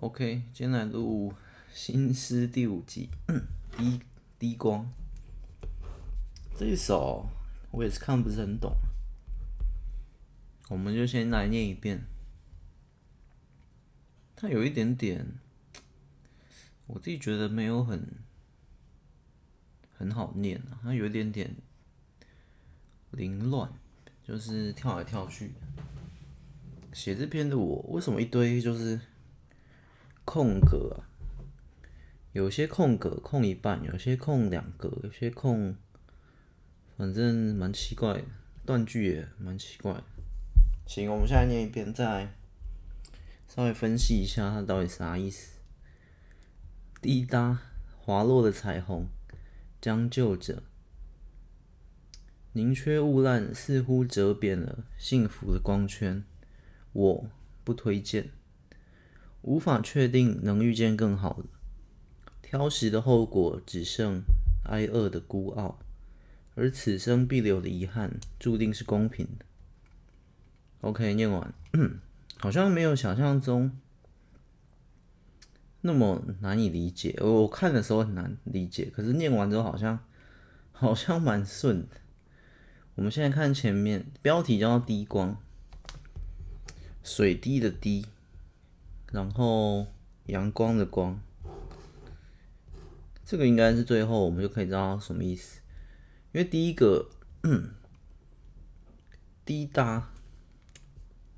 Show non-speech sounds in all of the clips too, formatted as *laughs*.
OK，今天来录《新诗》第五集，《滴滴光》这一首我也是看不是很懂，我们就先来念一遍。它有一点点，我自己觉得没有很很好念啊，它有一点点凌乱，就是跳来跳去。写这篇的我，为什么一堆就是？空格啊，有些空格空一半，有些空两格，有些空，反正蛮奇怪的，断句也蛮奇怪。行，我们现在念一遍，再稍微分析一下它到底啥意思。滴答滑落的彩虹，将就着，宁缺毋滥，似乎折扁了幸福的光圈。我不推荐。无法确定能遇见更好的，挑食的后果只剩挨饿的孤傲，而此生必留的遗憾注定是公平的。OK，念完，*clears throat* 好像没有想象中那么难以理解。我看的时候很难理解，可是念完之后好像好像蛮顺的。我们现在看前面标题叫“滴光”，水滴的滴。然后阳光的光，这个应该是最后我们就可以知道什么意思。因为第一个，滴答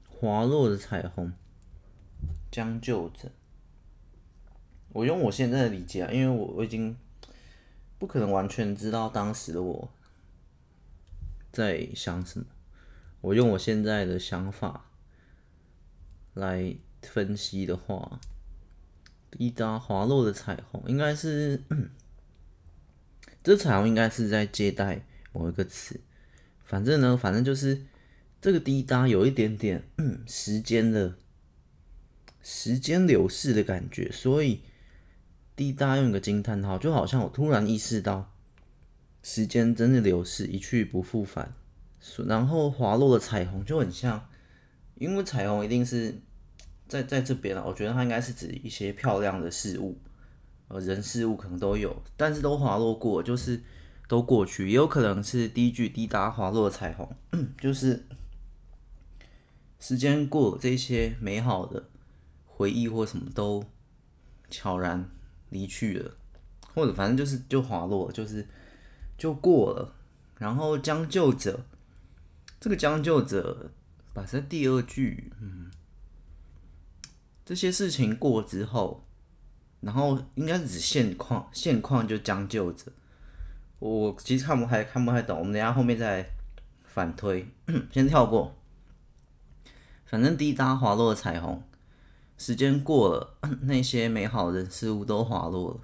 滑落的彩虹，将就着。我用我现在的理解啊，因为我我已经不可能完全知道当时的我在想什么。我用我现在的想法来。分析的话，滴答滑落的彩虹应该是，*clears throat* 这彩虹应该是在接待某一个词。反正呢，反正就是这个滴答有一点点 *clears throat* 时间的时间流逝的感觉，所以滴答用一个惊叹号，就好像我突然意识到时间真的流逝，一去不复返。然后滑落的彩虹就很像，因为彩虹一定是。在在这边啊，我觉得它应该是指一些漂亮的事物，呃，人事物可能都有，但是都滑落过，就是都过去，也有可能是第一句滴答滑落彩虹，*clears throat* 就是时间过，这些美好的回忆或什么都悄然离去了，或者反正就是就滑落，就是就过了，然后将就着，这个将就着，把这第二句，嗯。这些事情过之后，然后应该是指现况，现况就将就着。我其实看不太看不太懂，我们等下后面再反推，*clears throat* 先跳过。反正滴答滑落彩虹，时间过了，*coughs* 那些美好的事物都滑落了，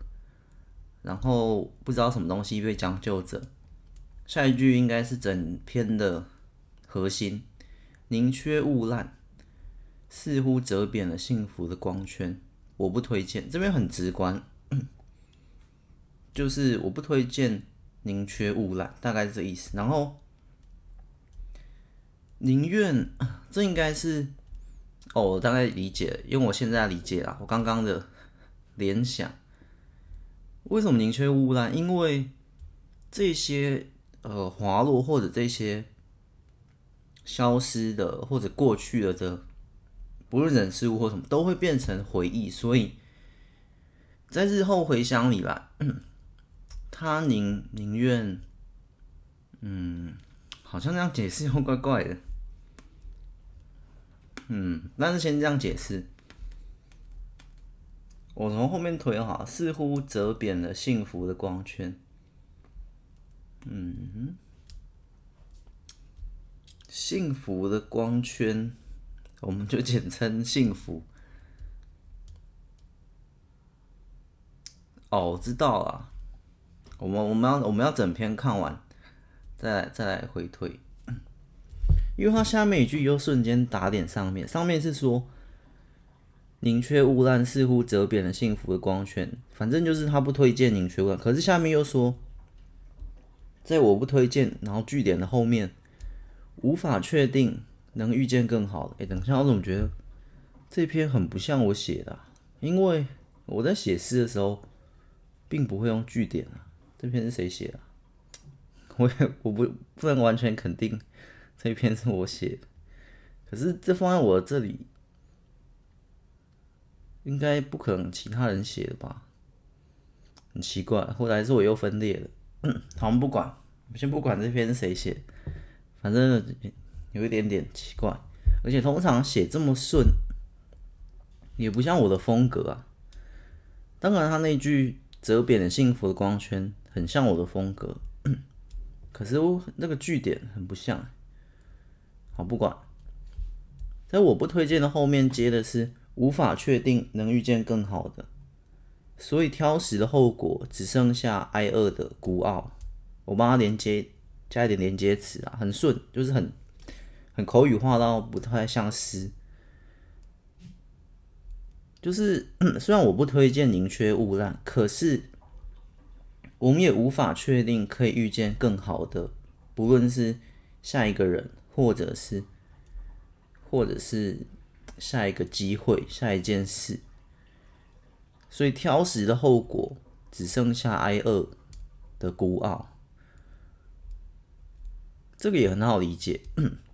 然后不知道什么东西被将就着。下一句应该是整篇的核心：宁缺毋滥。似乎折扁了幸福的光圈，我不推荐。这边很直观，就是我不推荐宁缺毋滥，大概是这意思。然后宁愿，*clears throat* 这应该是哦，我大概理解，因为我现在理解了我刚刚的联想。为什么宁缺毋滥？因为这些呃滑落或者这些消失的或者过去了的。不论人事物或什么，都会变成回忆，所以在日后回想里吧，他宁宁愿，嗯，好像这样解释又怪怪的，嗯，但是先这样解释，我从后面推哈，似乎折扁了幸福的光圈，嗯，幸福的光圈。我们就简称幸福。哦，我知道了。我们我们要我们要整篇看完，再来再来回推。因为它下面一句又瞬间打点上面，上面是说宁缺毋滥，似乎折扁了幸福的光圈。反正就是他不推荐宁缺毋滥，可是下面又说，在我不推荐，然后句点的后面无法确定。能遇见更好的。哎，等一下，我怎么觉得这篇很不像我写的？因为我在写诗的时候，并不会用句点啊。这篇是谁写的？*laughs* 我也我不不能完全肯定这篇是我写的，可是这放在我这里，应该不可能其他人写的吧？很奇怪，后来是我又分裂了。嗯，*coughs* 好，我们不管，先不管这篇是谁写，反正有一点点奇怪，而且通常写这么顺，也不像我的风格啊。当然，他那句折扁的幸福的光圈很像我的风格，*clears throat* 可是我那个句点很不像。好，不管，在我不推荐的后面接的是无法确定能遇见更好的，所以挑食的后果只剩下挨饿的孤傲。我帮他连接加一点连接词啊，很顺，就是很很口语化到不太像诗。就是 *clears throat* 虽然我不推荐宁缺毋滥，可是我们也无法确定可以遇见更好的，不论是下一个人，或者是，或者是下一个机会，下一件事。所以挑食的后果只剩下挨饿的孤傲，这个也很好理解。*clears throat*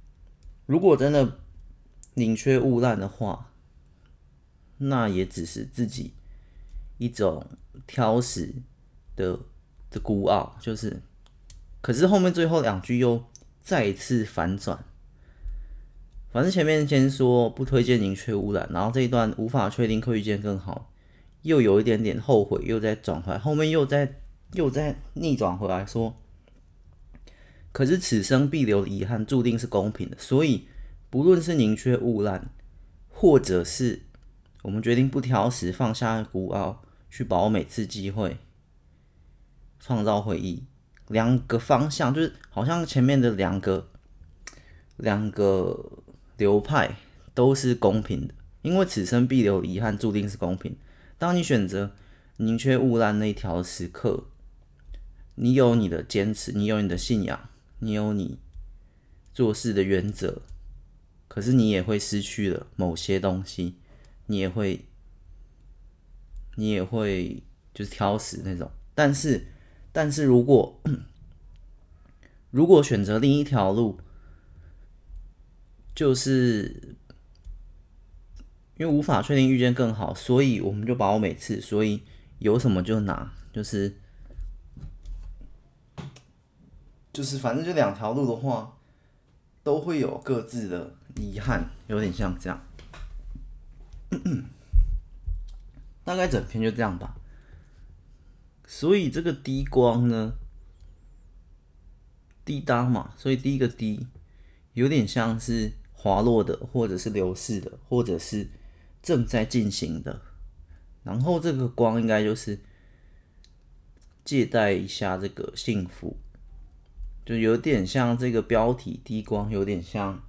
如果真的宁缺毋滥的话。那也只是自己一种挑食的的孤傲，就是，可是后面最后两句又再一次反转。反正前面先说不推荐宁缺毋滥，然后这一段无法确定可以遇见更好，又有一点点后悔，又在转回来，后面又在又在逆转回来说，可是此生必留的遗憾注定是公平的，所以不论是宁缺毋滥，或者是。我们决定不挑食，放下孤傲，去把握每次机会，创造回忆。两个方向就是好像前面的两个两个流派都是公平的，因为此生必留遗憾，注定是公平。当你选择宁缺毋滥那一条时刻，你有你的坚持，你有你的信仰，你有你做事的原则，可是你也会失去了某些东西。你也会，你也会就是挑食那种，但是，但是如果如果选择另一条路，就是因为无法确定遇见更好，所以我们就把握每次，所以有什么就拿，就是就是反正就两条路的话，都会有各自的遗憾，有点像这样。大概整篇就这样吧。所以这个滴光呢，滴答嘛，所以第一个滴有点像是滑落的，或者是流逝的，或者是正在进行的。然后这个光应该就是借代一下这个幸福，就有点像这个标题低光，有点像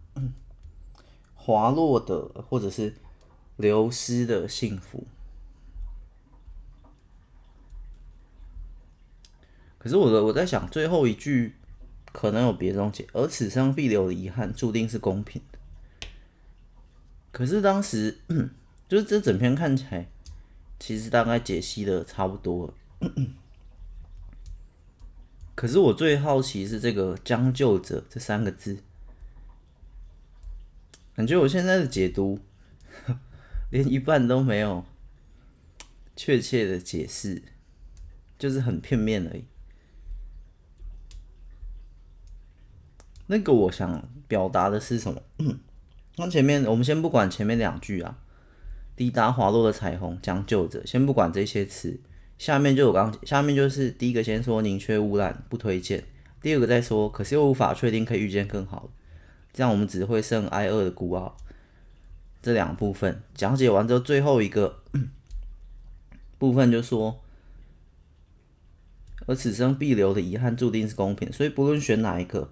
滑落的，或者是。流失的幸福。可是我的我在想，最后一句可能有别种解，而此生必留的遗憾，注定是公平的。可是当时，就是这整篇看起来，其实大概解析的差不多了。可是我最好奇是这个“将就着”这三个字，感觉我现在的解读。*laughs* 连一半都没有确切的解释，就是很片面而已。那个我想表达的是什么？*clears throat* 那前面我们先不管前面两句啊，滴答滑落的彩虹，将就着，先不管这些词。下面就我刚，下面就是第一个先说宁缺毋滥，不推荐。第二个再说，可是又无法确定可以遇见更好。这样我们只会剩挨饿的孤傲。这两部分讲解完之后，最后一个 *clears throat* 部分就说，而此生必留的遗憾注定是公平，所以不论选哪一个，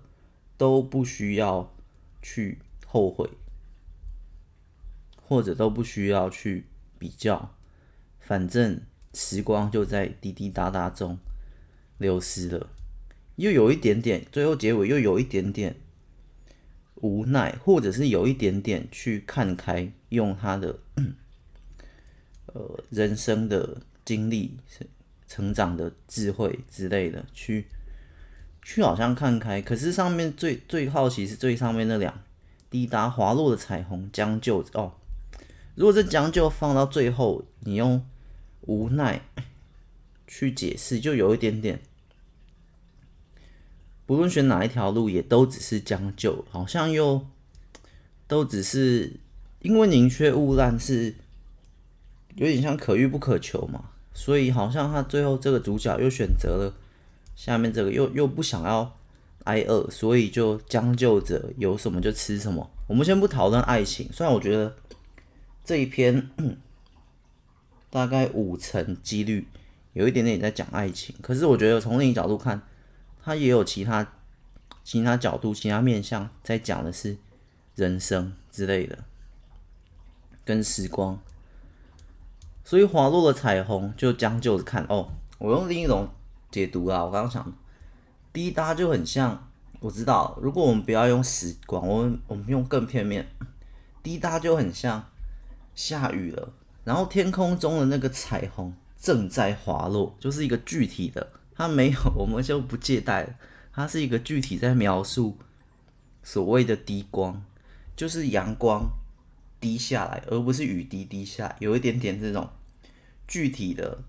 都不需要去后悔，或者都不需要去比较，反正时光就在滴滴答答中流失了，又有一点点，最后结尾又有一点点。无奈，或者是有一点点去看开，用他的呃人生的经历、成长的智慧之类的，去去好像看开。可是上面最最好奇是最上面那两滴答滑落的彩虹将就哦。如果这将就放到最后，你用无奈去解释，就有一点点。不论选哪一条路，也都只是将就，好像又都只是因为宁缺毋滥，是有点像可遇不可求嘛。所以好像他最后这个主角又选择了下面这个，又又不想要挨饿，所以就将就着有什么就吃什么。我们先不讨论爱情，虽然我觉得这一篇大概五成几率有一点点在讲爱情，可是我觉得从另一角度看。他也有其他、其他角度、其他面向，在讲的是人生之类的，跟时光。所以滑落的彩虹就将就着看哦。我用另一种解读啊，我刚刚想，滴答就很像，我知道，如果我们不要用时光，我们我们用更片面，滴答就很像下雨了，然后天空中的那个彩虹正在滑落，就是一个具体的。它没有，我们就不借贷了。它是一个具体在描述所谓的低光，就是阳光滴下来，而不是雨滴滴下，有一点点这种具体的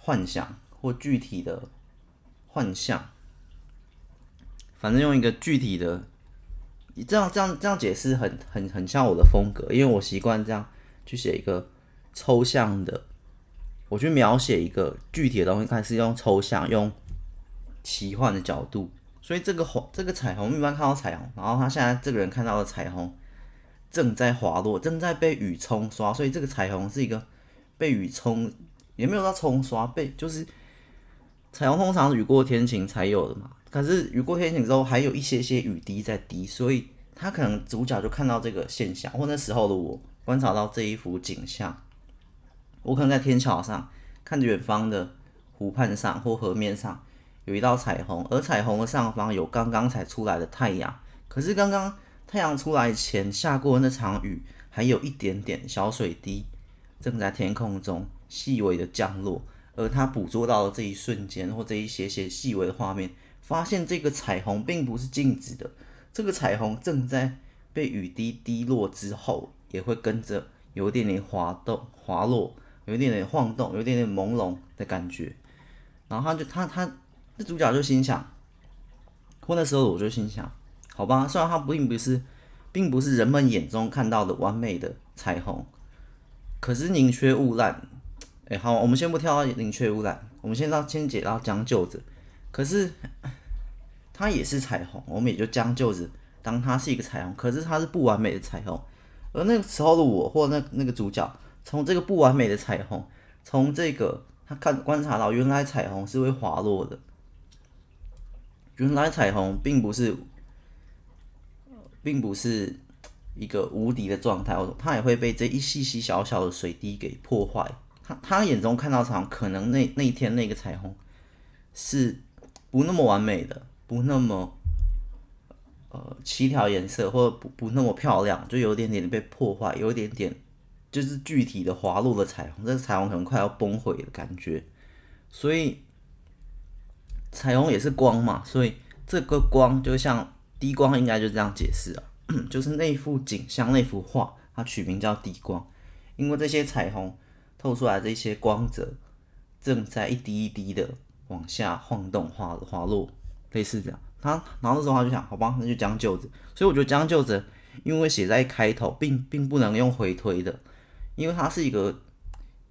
幻想或具体的幻象。反正用一个具体的，你这样这样这样解释很很很像我的风格，因为我习惯这样去写一个抽象的。我去描写一个具体的东西，看是用抽象、用奇幻的角度，所以这个红、这个彩虹，一般看到彩虹，然后他现在这个人看到的彩虹正在滑落，正在被雨冲刷，所以这个彩虹是一个被雨冲，也没有到冲刷，被就是彩虹通常雨过天晴才有的嘛，可是雨过天晴之后还有一些些雨滴在滴，所以他可能主角就看到这个现象，或那时候的我观察到这一幅景象。我可能在天桥上看着远方的湖畔上或河面上有一道彩虹，而彩虹的上方有刚刚才出来的太阳。可是刚刚太阳出来前下过那场雨，还有一点点小水滴正在天空中细微的降落。而他捕捉到了这一瞬间或这一些些细微的画面，发现这个彩虹并不是静止的，这个彩虹正在被雨滴滴落之后，也会跟着有一点点滑动滑落。有一点点晃动，有一点点朦胧的感觉，然后他就他他这主角就心想，或那时候我就心想，好吧，虽然它并不是，并不是人们眼中看到的完美的彩虹，可是宁缺毋滥，哎，好，我们先不跳到宁缺毋滥，我们先到先解到将就着，可是它也是彩虹，我们也就将就着当它是一个彩虹，可是它是不完美的彩虹，而那个时候的我或那那个主角。从这个不完美的彩虹，从这个他看观察到，原来彩虹是会滑落的。原来彩虹并不是，并不是一个无敌的状态，它也会被这一细细小小的水滴给破坏。他他眼中看到彩虹，可能那那一天那个彩虹是不那么完美的，不那么呃七条颜色，或者不不那么漂亮，就有点点被破坏，有一点点。就是具体的滑落的彩虹，这个彩虹可能快要崩毁的感觉，所以彩虹也是光嘛，所以这个光就像低光，应该就这样解释啊，*coughs* 就是那幅景象、那幅画，它取名叫低光，因为这些彩虹透出来这些光泽，正在一滴一滴的往下晃动、滑滑落，类似这样。他然后那时候他就想，好吧，那就将就着。所以我觉得将就着，因为写在开头，并并不能用回推的。因为他是一个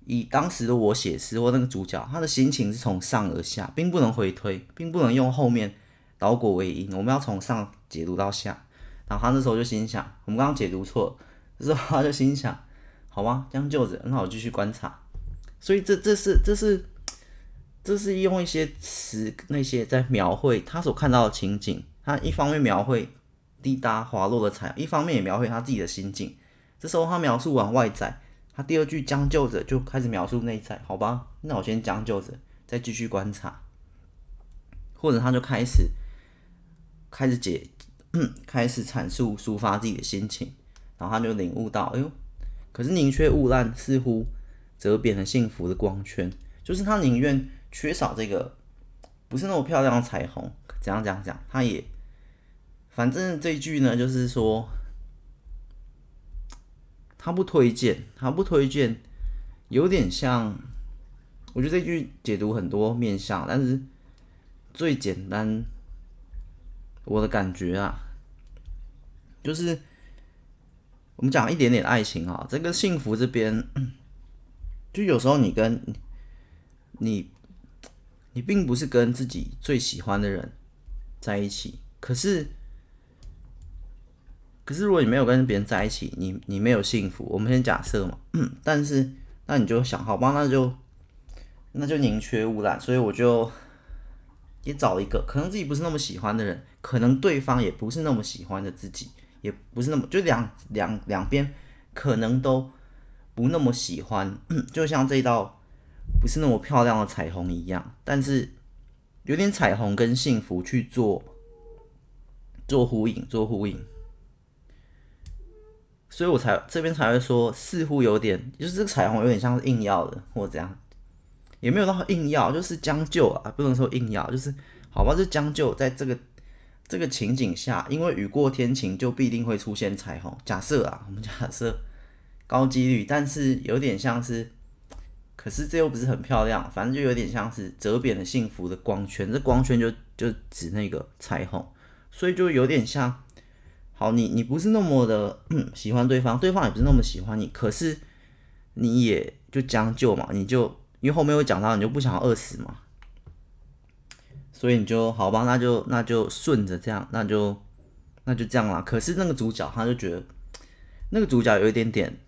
以当时的我写诗或那个主角，他的心情是从上而下，并不能回推，并不能用后面倒果为因。我们要从上解读到下。然后他那时候就心想，我们刚刚解读错了，之后他就心想，好吧，将就着，那我继续观察。所以这这是这是这是用一些词那些在描绘他所看到的情景。他一方面描绘滴答滑落的彩，一方面也描绘他自己的心境。这时候他描述完外在。他第二句将就着就开始描述内在，好吧？那我先将就着，再继续观察，或者他就开始开始解，*clears throat* 开始阐述抒发自己的心情，然后他就领悟到，哎呦，可是宁缺毋滥似乎折扁了幸福的光圈，就是他宁愿缺少这个不是那么漂亮的彩虹，怎样怎样讲，他也反正这一句呢，就是说他不推荐，他不推荐，有点像，我觉得这句解读很多面向，但是最简单，我的感觉啊，就是。我们讲一点点爱情啊，这个幸福这边，就有时候你跟你，你并不是跟自己最喜欢的人在一起，可是，可是如果你没有跟别人在一起，你你没有幸福。我们先假设嘛，*clears throat* 但是那你就想，好吧，那就那就宁缺毋滥，所以我就也找一个可能自己不是那么喜欢的人，可能对方也不是那么喜欢的自己。也不是那么，就两两两边可能都不那么喜欢，*clears throat* 就像这一道不是那么漂亮的彩虹一样，但是有点彩虹跟幸福去做做呼应，做呼应，所以我才这边才会说似乎有点，就是这个彩虹有点像是硬要的，或者怎样，也没有到硬要，就是将就啊，不能说硬要，就是好吧，就将就在这个。这个情景下，因为雨过天晴，就必定会出现彩虹。假设啊，我们 *laughs* 假设高几率，但是有点像是，可是这又不是很漂亮，反正就有点像是折扁的幸福的光圈。这光圈就就指那个彩虹，所以就有点像，好，你你不是那么的喜欢对方，对方也不是那么喜欢你，可是你也就将就嘛，你就因为后面会讲到，你就不想要饿死嘛。所以你就好吧，那就那就顺着这样，那就那就这样啦。可是那个主角他就觉得，那个主角有一点点，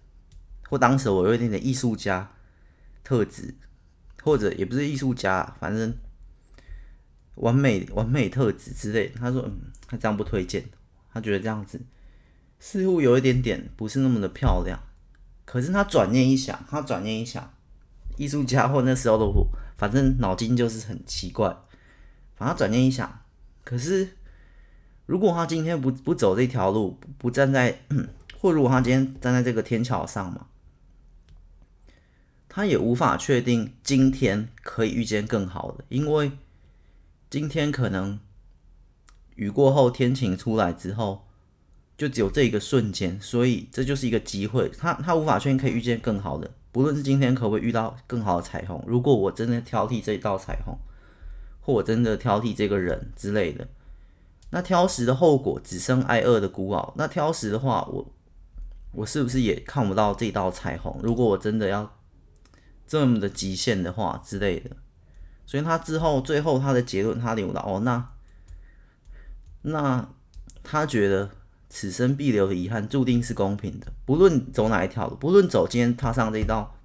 或当时我有一点点艺术家特质，或者也不是艺术家，反正完美完美特质之类。他说，嗯，他这样不推荐，他觉得这样子似乎有一点点不是那么的漂亮。可是他转念一想，他转念一想，艺术家或那时候的我，反正脑筋就是很奇怪。反正转念一想，可是如果他今天不不走这条路，不站在，*clears throat* 或如果他今天站在这个天桥上嘛，他也无法确定今天可以遇见更好的，因为今天可能雨过后天晴出来之后，就只有这一个瞬间，所以这就是一个机会，他他无法确定可以遇见更好的，不论是今天可不可以遇到更好的彩虹。如果我真的挑剔这一道彩虹。或我真的挑剔这个人之类的，那挑食的后果只剩挨饿的孤傲。那挑食的话，我我是不是也看不到这道彩虹？如果我真的要这么的极限的话之类的，所以他之后最后他的结论，他领悟到哦，那那他觉得此生必留的遗憾注定是公平的，不论走哪一条路，不论走今天踏上这一道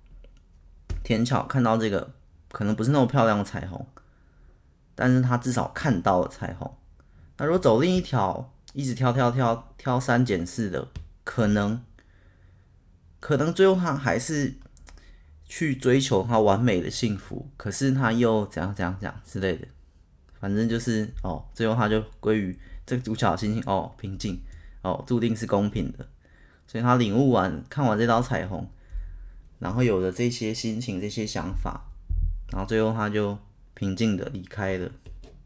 天桥，看到这个可能不是那么漂亮的彩虹。但是他至少看到了彩虹。那如果走另一条，一直挑挑挑挑三拣四的，可能，可能最后他还是去追求他完美的幸福，可是他又怎样怎样讲之类的，反正就是哦，最后他就归于这个主角心情哦平静哦，注定是公平的。所以他领悟完看完这道彩虹，然后有了这些心情、这些想法，然后最后他就。平静的离开了，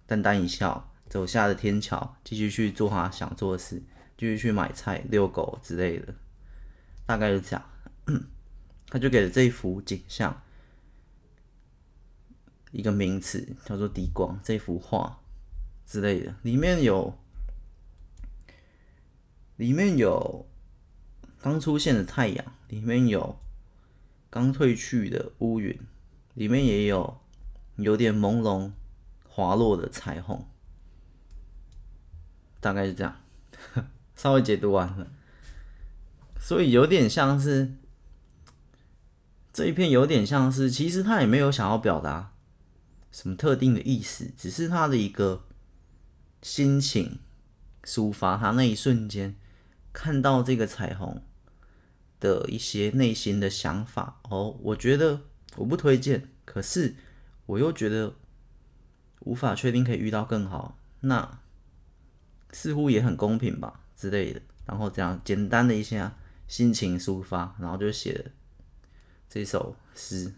淡淡一笑，走下了天桥，继续去做他想做的事，继续去买菜、遛狗之类的，大概是这样。他就给了这幅景象一个名词，叫做“低光”。这幅画之类的，里面有里面有刚出现的太阳，里面有刚褪去的乌云，里面也有。有点朦胧、滑落的彩虹，大概是这样，*laughs* 稍微解读完了。所以有点像是这一片，有点像是，其实他也没有想要表达什么特定的意思，只是他的一个心情抒发，他那一瞬间看到这个彩虹的一些内心的想法。哦，我觉得我不推荐，可是。我又觉得无法确定可以遇到更好，那似乎也很公平吧之类的。然后这样简单的一下心情抒发，然后就写了这首诗，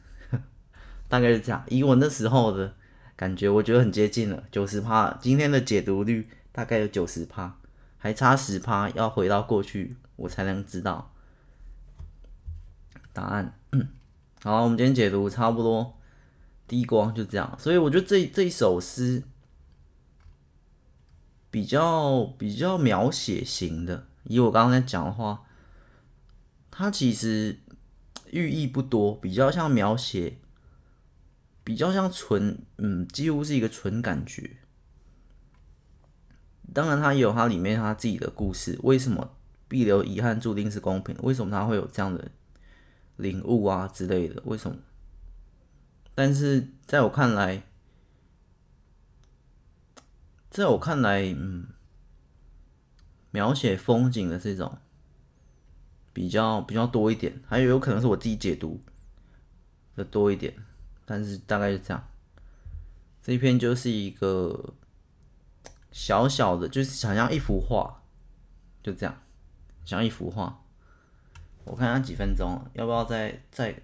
*laughs* 大概是这样。以我那时候的感觉，我觉得很接近了，九十趴。今天的解读率大概有九十趴，还差十趴，要回到过去我才能知道答案。嗯，好，我们今天解读差不多，低光就这样。所以我觉得这这一首诗比较比较描写型的，以我刚刚在讲的话。它其实寓意不多，比较像描写，比较像纯，嗯，几乎是一个纯感觉。当然，它也有它里面它自己的故事。为什么必留遗憾，注定是公平？为什么它会有这样的领悟啊之类的？为什么？但是在我看来，在我看来，嗯，描写风景的这种。比较比较多一点，还有有可能是我自己解读的多一点，但是大概是这样。这一篇就是一个小小的，就是想像一幅画，就这样，像一幅画。我看它几分钟，要不要再再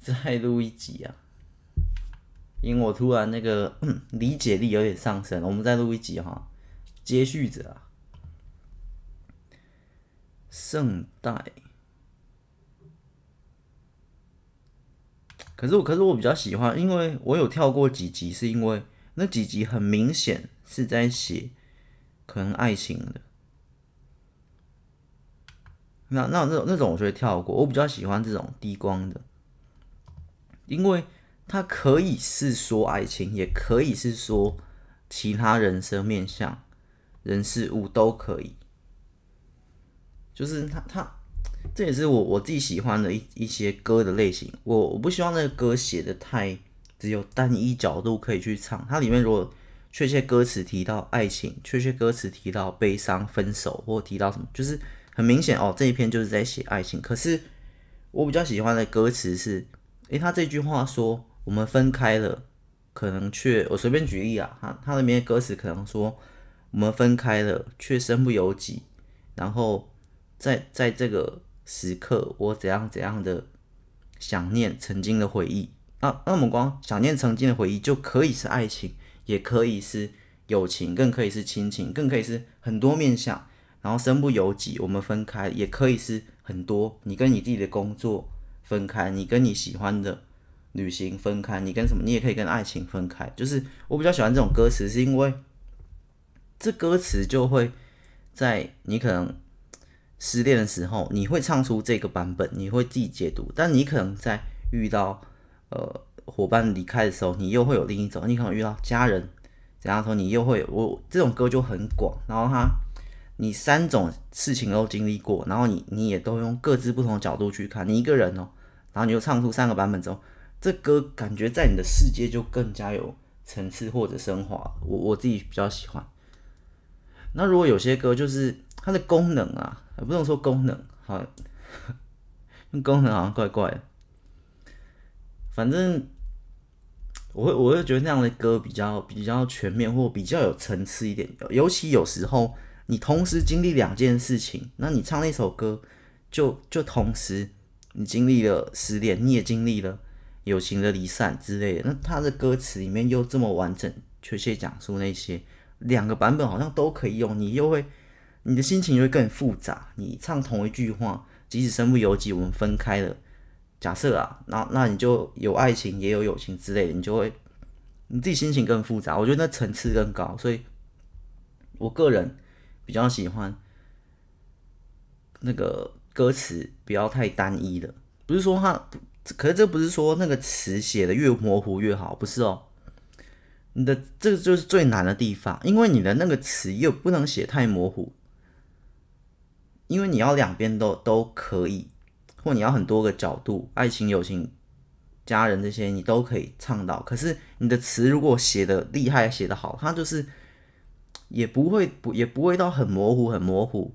再录一集啊？因为我突然那个理解力有点上升，我们再录一集哈，接续着啊。圣代，可是我可是我比较喜欢，因为我有跳过几集，是因为那几集很明显是在写可能爱情的，那那那那种我就会跳过，我比较喜欢这种低光的，因为它可以是说爱情，也可以是说其他人生面向、人事物都可以。就是他，他这也是我我自己喜欢的一一些歌的类型。我我不希望那个歌写的太只有单一角度可以去唱。它里面如果确切歌词提到爱情，确切歌词提到悲伤、分手，或提到什么，就是很明显哦，这一篇就是在写爱情。可是我比较喜欢的歌词是，诶，他这句话说我们分开了，可能却我随便举例啊，他他里面的歌词可能说我们分开了，却身不由己，然后。在在这个时刻，我怎样怎样的想念曾经的回忆啊？那我们光想念曾经的回忆，就可以是爱情，也可以是友情，更可以是亲情，更可以是很多面相。然后身不由己，我们分开，也可以是很多。你跟你自己的工作分开，你跟你喜欢的旅行分开，你跟什么？你也可以跟爱情分开。就是我比较喜欢这种歌词，是因为这歌词就会在你可能。失恋的时候，你会唱出这个版本，你会自己解读。但你可能在遇到呃伙伴离开的时候，你又会有另一种。你可能遇到家人怎样说，你又会有我这种歌就很广。然后他，你三种事情都经历过，然后你你也都用各自不同的角度去看。你一个人哦，然后你就唱出三个版本之后，这歌感觉在你的世界就更加有层次或者升华。我我自己比较喜欢。那如果有些歌就是它的功能啊。不能说功能，好，功能好像怪怪的。反正我会，我会觉得那样的歌比较比较全面，或比较有层次一点。尤其有时候你同时经历两件事情，那你唱那首歌就，就同时你经历了失恋，你也经历了友情的离散之类的。那他的歌词里面又这么完整，确切讲述那些两个版本好像都可以用，你又会。你的心情会更复杂。你唱同一句话，即使身不由己，我们分开了。假设啊，那那你就有爱情，也有友情之类的，你就会你自己心情更复杂。我觉得那层次更高，所以我个人比较喜欢那个歌词不要太单一的。不是说他，可是这不是说那个词写的越模糊越好，不是哦。你的这个就是最难的地方，因为你的那个词又不能写太模糊。因为你要两边都都可以，或你要很多个角度，爱情、友情、家人这些你都可以唱到。可是你的词如果写的厉害、写的好，它就是 *tsk* 也不会不也不会到很模糊、很模糊，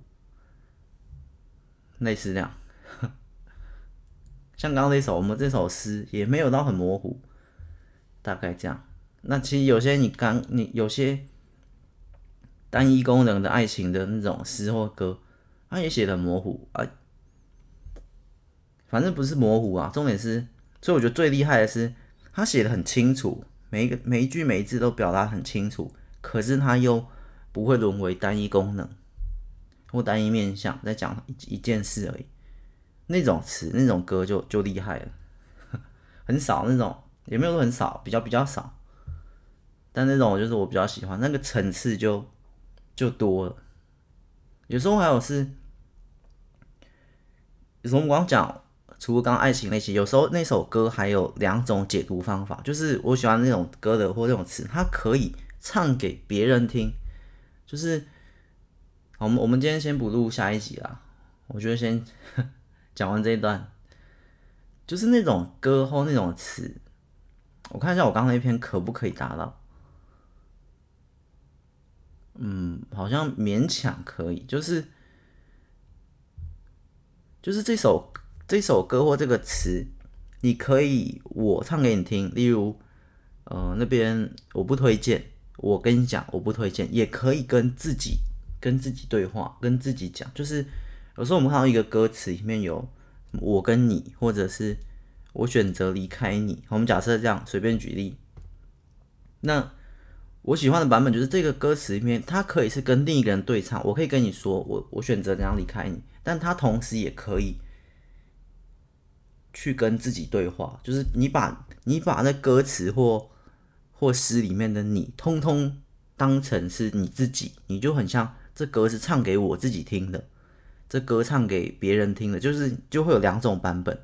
类似这样。*laughs* 像刚刚这首，我们这首诗也没有到很模糊，大概这样。那其实有些你刚你有些单一功能的爱情的那种诗或歌。它也写的模糊啊，反正不是模糊啊。重点是，所以我觉得最厉害的是，他写的很清楚，每一个每一句每一字都表达很清楚，可是他又不会沦为单一功能或单一面向，在讲一一件事而已。那种词那种歌就就厉害了，*laughs* 很少那种，也没有说很少，比较比较少。但那种就是我比较喜欢，那个层次就就多了。有时候还有是，有时候我刚讲，除了刚爱情那些，有时候那首歌还有两种解读方法，就是我喜欢那种歌的或那种词，它可以唱给别人听。就是，我们我们今天先不录下一集啦，我觉得先 *laughs* 讲完这一段，就是那种歌或那种词，我看一下我刚刚那篇可不可以达到。嗯，好像勉强可以，就是就是这首这首歌或这个词，你可以我唱给你听。例如，呃，那边我不推荐，我跟你讲我不推荐，也可以跟自己跟自己对话，跟自己讲。就是有时候我们看到一个歌词里面有我跟你，或者是我选择离开你。我们假设这样随便举例，那。我喜欢的版本就是这个歌词里面，它可以是跟另一个人对唱。我可以跟你说，我我选择怎样离开你，但它同时也可以去跟自己对话。就是你把你把那歌词或或诗里面的你，通通当成是你自己，你就很像这歌是唱给我自己听的，这歌唱给别人听的，就是就会有两种版本。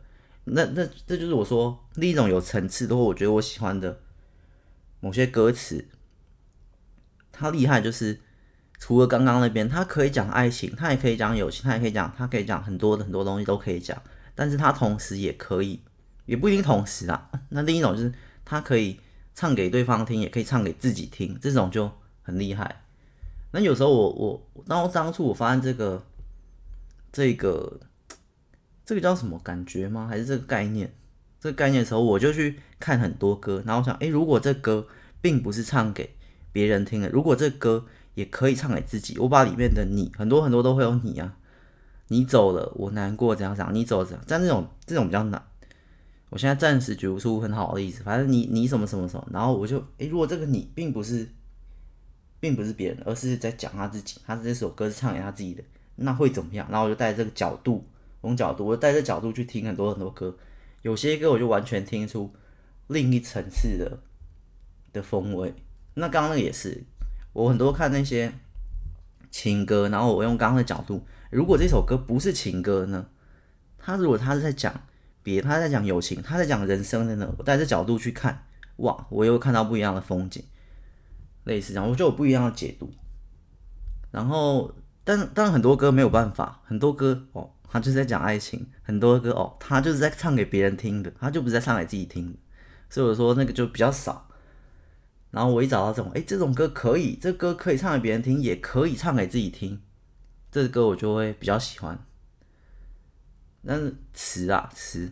那那这就是我说另一种有层次的，或我觉得我喜欢的某些歌词。他厉害，就是除了刚刚那边，他可以讲爱情，他也可以讲友情，他也可以讲，他可以讲很多的很多东西都可以讲。但是他同时也可以，也不一定同时啊。那另一种就是他可以唱给对方听，也可以唱给自己听，这种就很厉害。那有时候我我当当初我发现这个这个这个叫什么感觉吗？还是这个概念？这个概念的时候，我就去看很多歌，然后想，诶，如果这歌并不是唱给别人听的，如果这歌也可以唱给自己，我把里面的你很多很多都会有你啊，你走了，我难过，怎样怎样，你走了，但这种这种比较难。我现在暂时举不出很好的例子，反正你你什么什么什么，然后我就诶，如果这个你并不是，并不是别人，而是在讲他自己，他这首歌是唱给他自己的，那会怎么样？然后我就带这个角度，从角度，我带着角度去听很多很多歌，有些歌我就完全听出另一层次的的风味。那刚刚那个也是，我很多看那些情歌，然后我用刚刚的角度，如果这首歌不是情歌呢？他如果他是在讲别，他在讲友情，他在讲人生的呢？我带着角度去看，哇，我又看到不一样的风景，类似这样，我就有不一样的解读。然后，但但很多歌没有办法，很多歌哦，他就是在讲爱情，很多歌哦，他就是在唱给别人听的，他就不是在唱给自己听的，所以我说那个就比较少。然后我一找到这种，哎，这种歌可以，这歌可以唱给别人听，也可以唱给自己听，这歌我就会比较喜欢。但是词啊词，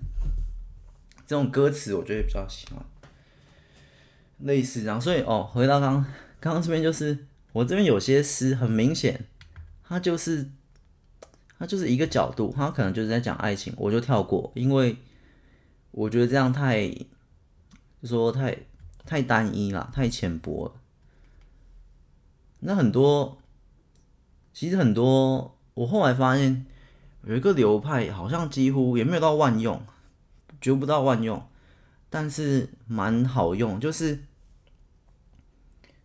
这种歌词我就会比较喜欢。类似这样，所以哦，回到刚，刚刚这边就是我这边有些诗很明显，它就是它就是一个角度，它可能就是在讲爱情，我就跳过，因为我觉得这样太，就说太。太单一了，太浅薄了。那很多，其实很多，我后来发现有一个流派，好像几乎也没有到万用，绝不到万用，但是蛮好用，就是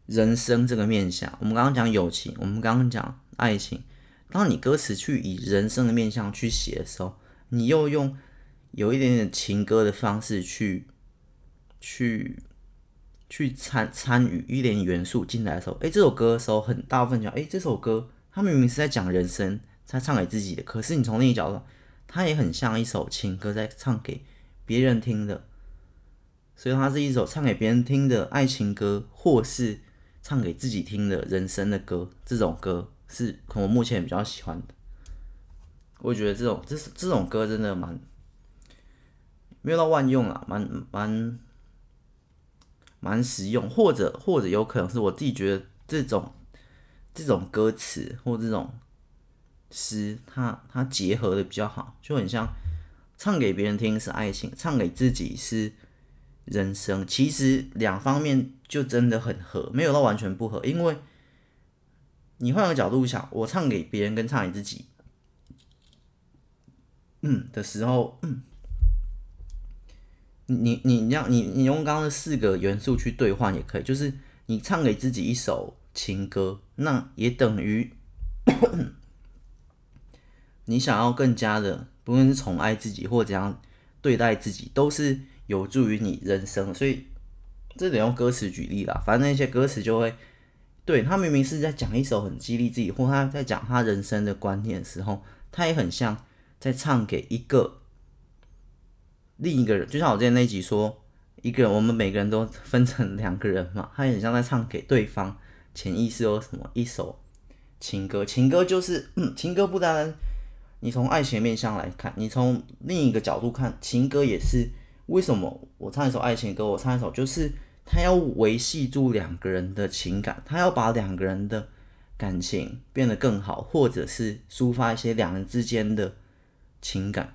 人生这个面相。我们刚刚讲友情，我们刚刚讲爱情，当你歌词去以人生的面相去写的时候，你又用有一点点情歌的方式去去。去参参与一点元素进来的时候，哎，这首歌的时候很大部分讲，哎，这首歌他明明是在讲人生，在唱给自己的，可是你从另一角度，他也很像一首情歌，在唱给别人听的，所以他是一首唱给别人听的爱情歌，或是唱给自己听的人生的歌。这种歌是可我目前比较喜欢的。我觉得这种这是这种歌真的蛮没有到万用啊，蛮蛮。蛮实用，或者或者有可能是我自己觉得这种这种歌词或这种诗，它它结合的比较好，就很像唱给别人听是爱情，唱给自己是人生。其实两方面就真的很合，没有到完全不合。因为你换个角度想，我唱给别人跟唱给自己，嗯的时候，你你你让你你用刚刚的四个元素去兑换也可以，就是你唱给自己一首情歌，那也等于。*coughs* 你想要更加的，不论是宠爱自己或怎样对待自己，都是有助于你人生。所以这得用歌词举例啦。反正那些歌词就会，对，他明明是在讲一首很激励自己，或他在讲他人生的观念的时候，他也很像在唱给一个另一个人。就像我之前那集说，一个人，我们每个人都分成两个人嘛，他也很像在唱给对方。潜意识有什么一首情歌？情歌就是，情歌不单单。你从爱情面向来看，你从另一个角度看，情歌也是为什么我唱一首爱情歌？我唱一首就是他要维系住两个人的情感，他要把两个人的感情变得更好，或者是抒发一些两人之间的情感。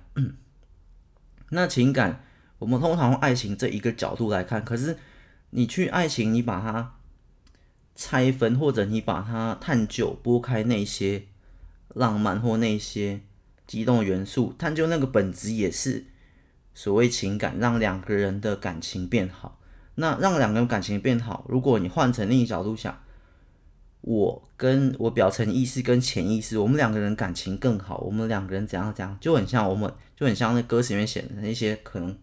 那情感，我们通常用爱情这一个角度来看，可是你去爱情，你把它拆分，或者你把它探究、拨开那些浪漫或那些。激动元素，探究那个本质也是所谓情感，让两个人的感情变好。那让两个人感情变好，如果你换成另一角度想，我跟我表层意识跟潜意识，我们两个人感情更好，我们两个人怎样怎样，就很像我们，就很像那歌词里面写的那些可能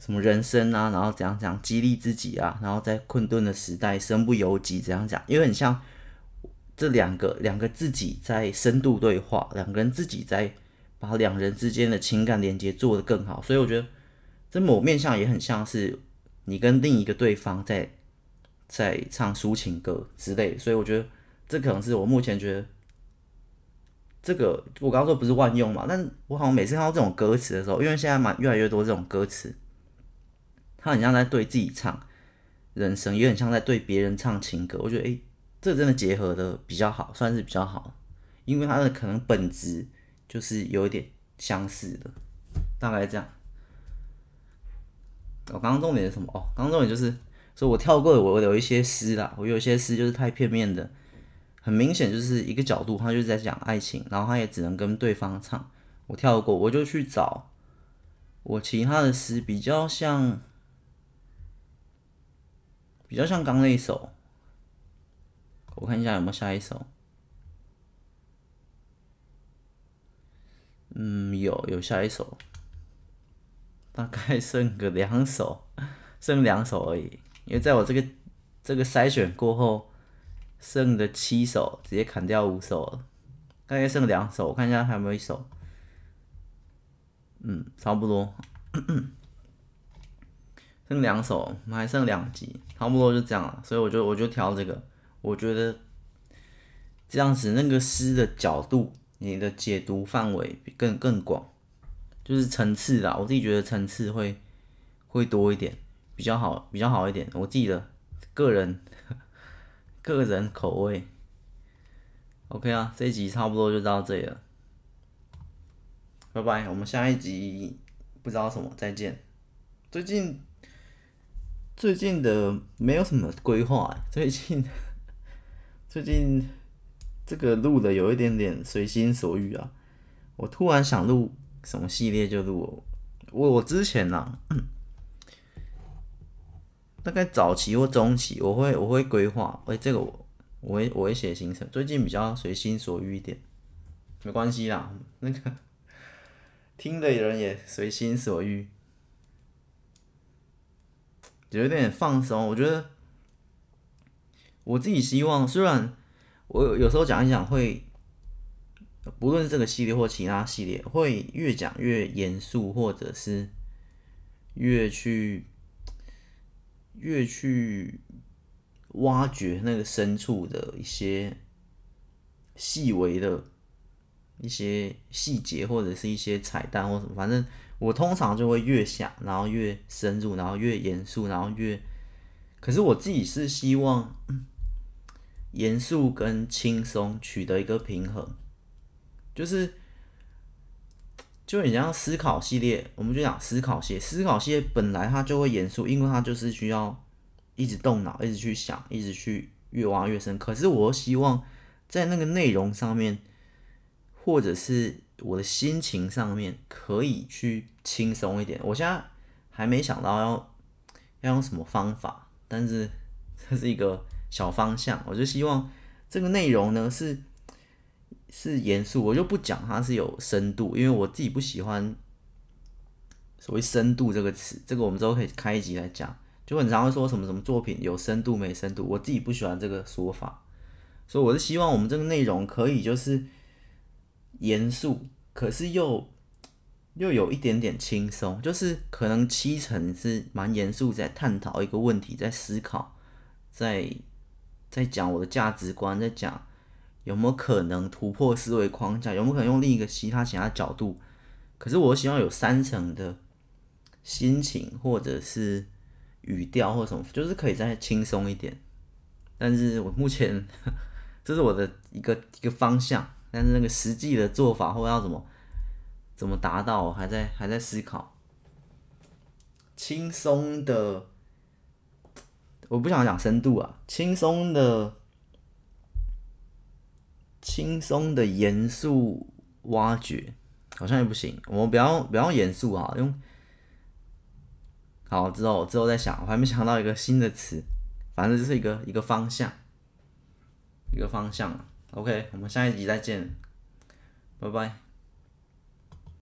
什么人生啊，然后怎样怎样激励自己啊，然后在困顿的时代身不由己怎样讲，因为很像。这两个两个自己在深度对话，两个人自己在把两人之间的情感连接做得更好，所以我觉得这某面向也很像是你跟另一个对方在在唱抒情歌之类，所以我觉得这可能是我目前觉得这个我刚刚说不是万用嘛，但我好像每次看到这种歌词的时候，因为现在蛮越来越多这种歌词，他很像在对自己唱人生，也很像在对别人唱情歌，我觉得诶。这真的结合的比较好，算是比较好，因为他的可能本质就是有一点相似的，大概这样。我刚刚重点是什么？哦，刚刚重点就是说我跳过，我有一些诗啦，我有一些诗就是太片面的，很明显就是一个角度，他就是在讲爱情，然后他也只能跟对方唱。我跳过，我就去找我其他的诗，比较像，比较像刚那一首。我看一下有没有下一首。嗯，有有下一首，大概剩个两首，剩两首而已。因为在我这个这个筛选过后，剩的七首直接砍掉五首了，大概剩两首。我看一下还有没有一首。嗯，差不多，剩两首，还剩两集，差不多就这样了。所以我就我就挑这个。我觉得这样子，那个诗的角度，你的解读范围更更广，就是层次啦。我自己觉得层次会会多一点，比较好，比较好一点。我记得个人 *laughs* 个人口味。OK 啊，这一集差不多就到这里了，拜拜。我们下一集不知道什么，再见。最近最近的没有什么规划，最近。*laughs* 最近这个录的有一点点随心所欲啊，我突然想录什么系列就录。我我之前呢、啊，*clears throat* 大概早期或中期，我会我会规划，哎，这个我我会我会写行程。最近比较随心所欲一点，没关系啦，那个 *laughs* 听的人也随心所欲，有点放松，我觉得。我自己希望，虽然我有时候讲一讲会，不论是这个系列或其他系列，会越讲越严肃，或者是越去越去挖掘那个深处的一些细微的一些细节，或者是一些彩蛋或什么，反正我通常就会越想，然后越深入，然后越严肃，然后越，可是我自己是希望。严肃跟轻松取得一个平衡，就是就你像思考系列，我们就讲思考系。思考系列本来它就会严肃，因为它就是需要一直动脑，一直去想，一直去越挖越深。可是我希望在那个内容上面，或者是我的心情上面，可以去轻松一点。我现在还没想到要要用什么方法，但是 *laughs* 这是一个小方向。我就希望这个内容呢是。是严肃，我就不讲它是有深度，因为我自己不喜欢所谓深度这个词。这个我们之后可以开一集来讲，就很常会说什么什么作品有深度没深度，我自己不喜欢这个说法。所以我是希望我们这个内容可以就是严肃，可是又又有一点点轻松，就是可能七成是蛮严肃，在探讨一个问题，在思考，在在讲我的价值观，在讲。有没有可能突破思维框架？有没有可能用另一个其他其他角度？可是我希望有三层的心情，或者是语调，或什么，就是可以再轻松一点。但是我目前这是我的一个一个方向，但是那个实际的做法或要怎么怎么达到，我还在还在思考。轻松的，我不想讲深度啊，轻松的。轻松的严肃挖掘好像也不行，我们不要不要严肃啊，用好之后之后再想，我还没想到一个新的词，反正就是一个一个方向，一个方向。OK，我们下一集再见，拜拜。